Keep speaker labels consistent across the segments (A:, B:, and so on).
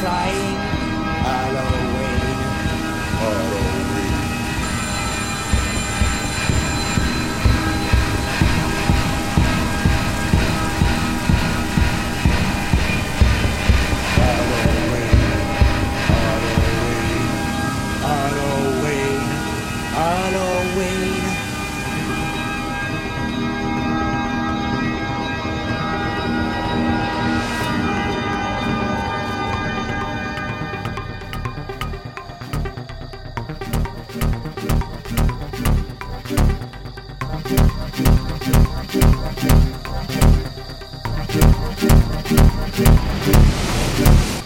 A: flying all away, Thank you.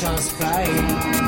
A: just play.